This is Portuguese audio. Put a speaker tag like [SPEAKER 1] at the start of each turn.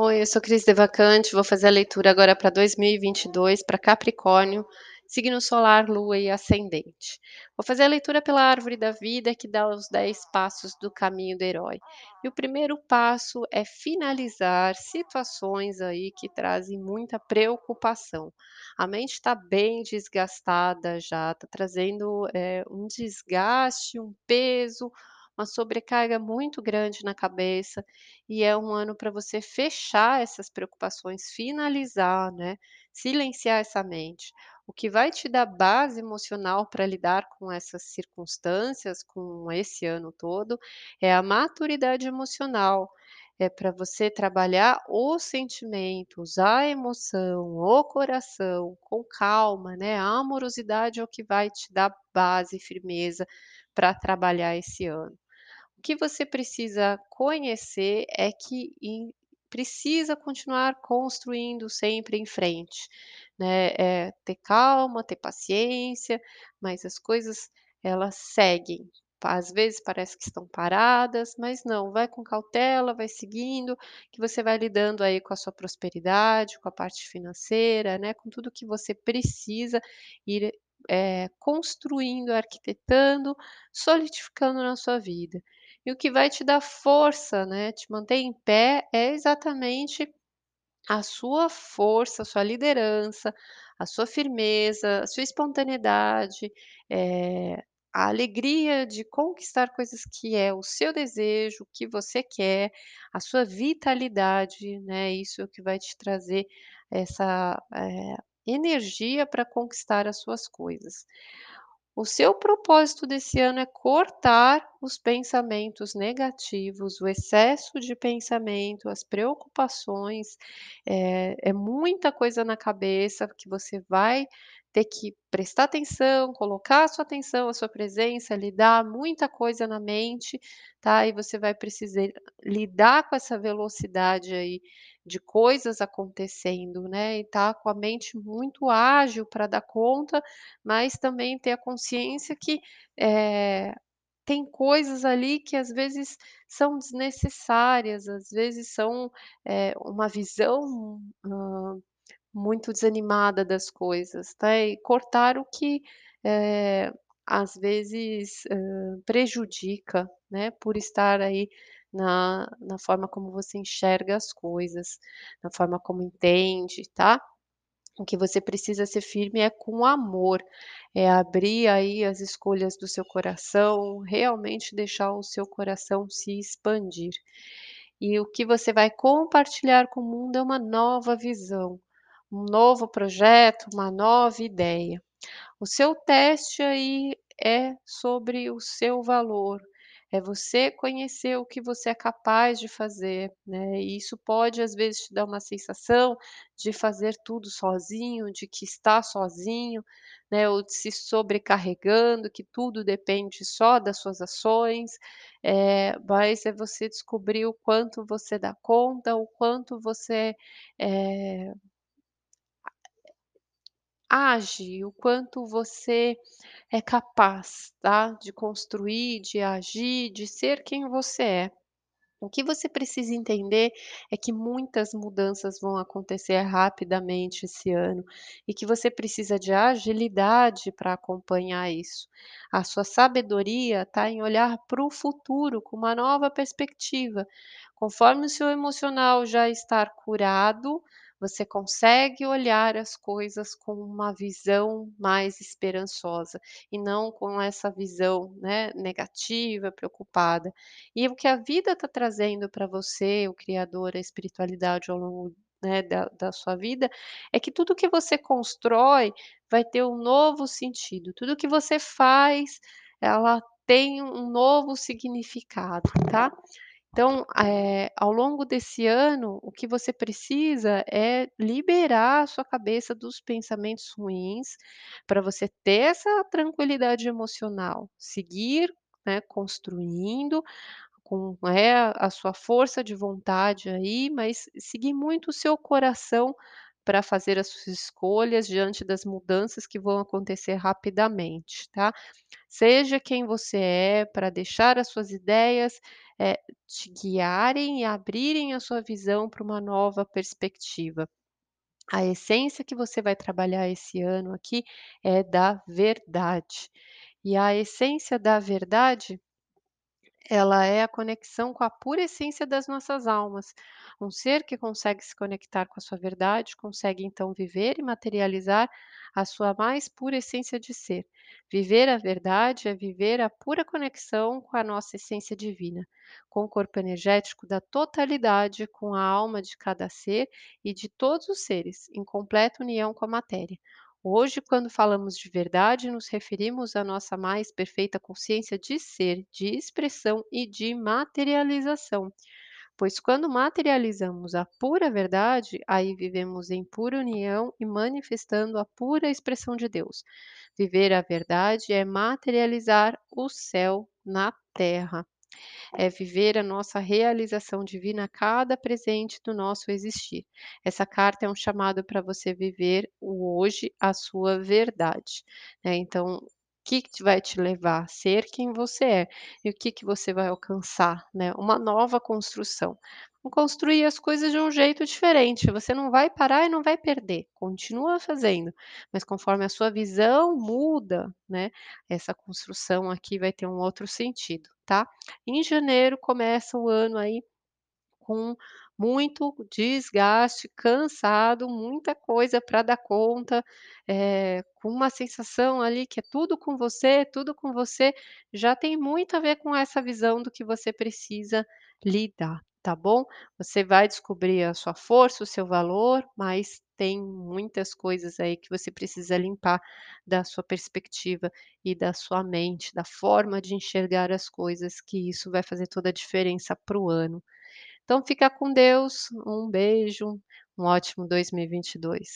[SPEAKER 1] Oi, eu sou Cris Devacante, vou fazer a leitura agora para 2022 para Capricórnio, signo solar, lua e ascendente. Vou fazer a leitura pela árvore da vida que dá os 10 passos do caminho do herói. E o primeiro passo é finalizar situações aí que trazem muita preocupação. A mente está bem desgastada já, está trazendo é, um desgaste, um peso, uma sobrecarga muito grande na cabeça e é um ano para você fechar essas preocupações, finalizar, né, silenciar essa mente. O que vai te dar base emocional para lidar com essas circunstâncias, com esse ano todo, é a maturidade emocional. É para você trabalhar os sentimentos, a emoção, o coração com calma, né? A amorosidade é o que vai te dar base e firmeza para trabalhar esse ano. O que você precisa conhecer é que em precisa continuar construindo sempre em frente, né, eh, ter calma, ter paciência, mas as coisas elas seguem. Às vezes parece que estão paradas, mas não, vai com cautela, vai seguindo, que você vai lidando aí com a sua prosperidade, com a parte financeira, né, com tudo que você precisa ir, eh, construindo, arquitetando, solidificando na sua vida. E o que vai te dar força, né, te manter em pé, é exatamente a sua força, a sua liderança, a sua firmeza, a sua espontaneidade, eh, a alegria de conquistar coisas que é o seu desejo, o que você quer, a sua vitalidade, né, isso é o que vai te trazer essa, eh, energia para conquistar as suas coisas. O seu propósito desse ano é cortar os pensamentos negativos, o excesso de pensamento, as preocupações, eh, é muita coisa na cabeça que você vai ter que prestar atenção, colocar a sua atenção, a sua presença, lidar muita coisa na mente, tá, e você vai precisar lidar com essa velocidade aí de coisas acontecendo, né, e tá com a mente muito ágil para dar conta, mas também ter a consciência que, eh, tem coisas ali que às vezes são desnecessárias, às vezes são, eh, uma visão, hã, muito desanimada das coisas, tá, e cortar o que, eh, às vezes, hã, prejudica, né, por estar aí na na forma como você enxerga as coisas, na forma como entende, tá. O que você precisa ser firme é com amor, é abrir aí as escolhas do seu coração, realmente deixar o seu coração se expandir. E o que você vai compartilhar com o mundo é uma nova visão, um novo projeto, uma nova ideia. O seu teste aí é sobre o seu valor, é você conhecer o que você é capaz de fazer, né, e isso pode às vezes te dar uma sensação de fazer tudo sozinho, de que está sozinho, né, ou de se sobrecarregando, que tudo depende só das suas ações, eh, mas é você descobrir o quanto você dá conta, o quanto você, eh age, o quanto você é capaz, tá, de construir, de agir, de ser quem você é. O que você precisa entender é que muitas mudanças vão acontecer rapidamente esse ano e que você precisa de agilidade para acompanhar isso. A sua sabedoria está em olhar para o futuro com uma nova perspectiva. Conforme o seu emocional já estar curado, você consegue olhar as coisas com uma visão mais esperançosa e não com essa visão, né, negativa, preocupada. E o que a vida está trazendo para você, o Criador, a espiritualidade ao longo, né, da da sua vida, é que tudo que você constrói vai ter um novo sentido, tudo que você faz, ela tem um novo significado, tá. Então, eh, ao longo desse ano, o que você precisa é liberar a sua cabeça dos pensamentos ruins, para você ter essa tranquilidade emocional, seguir, né, construindo com, eh, a sua força de vontade aí, mas seguir muito o seu coração pra fazer as suas escolhas diante das mudanças que vão acontecer rapidamente, tá. Seja quem você é pra deixar as suas ideias, eh, te guiarem e abrirem a sua visão pra uma nova perspectiva. A essência que você vai trabalhar esse ano aqui é da verdade. E a essência da verdade ela é a conexão com a pura essência das nossas almas. Um ser que consegue se conectar com a sua verdade, consegue então viver e materializar a sua mais pura essência de ser. Viver a verdade é viver a pura conexão com a nossa essência divina, com o corpo energético da totalidade, com a alma de cada ser e de todos os seres, em completa união com a matéria. Hoje, quando falamos de verdade, nos referimos à nossa mais perfeita consciência de ser, de expressão e de materialização. Pois quando materializamos a pura verdade, aí vivemos em pura união e manifestando a pura expressão de Deus. Viver a verdade é materializar o céu na terra. É viver a nossa realização divina a cada presente do nosso existir. Essa carta é um chamado pra você viver o hoje, a sua verdade, né. Então, o que que vai te levar a ser quem você é e o que que você vai alcançar, né, uma nova construção. Construir as coisas de um jeito diferente, você não vai parar e não vai perder, continua fazendo, mas conforme a sua visão muda, né, essa construção aqui vai ter um outro sentido, tá. Em janeiro começa o ano aí com muito desgaste, cansado, muita coisa pra dar conta, eh, com uma sensação ali que é tudo com você, tudo com você, já tem muito a ver com essa visão do que você precisa lidar, tá bom. Você vai descobrir a sua força, o seu valor, mas tem muitas coisas aí que você precisa limpar da sua perspectiva e da sua mente, da forma de enxergar as coisas, que isso vai fazer toda a diferença para o ano. Então fica com Deus, um beijo, um ótimo 2022.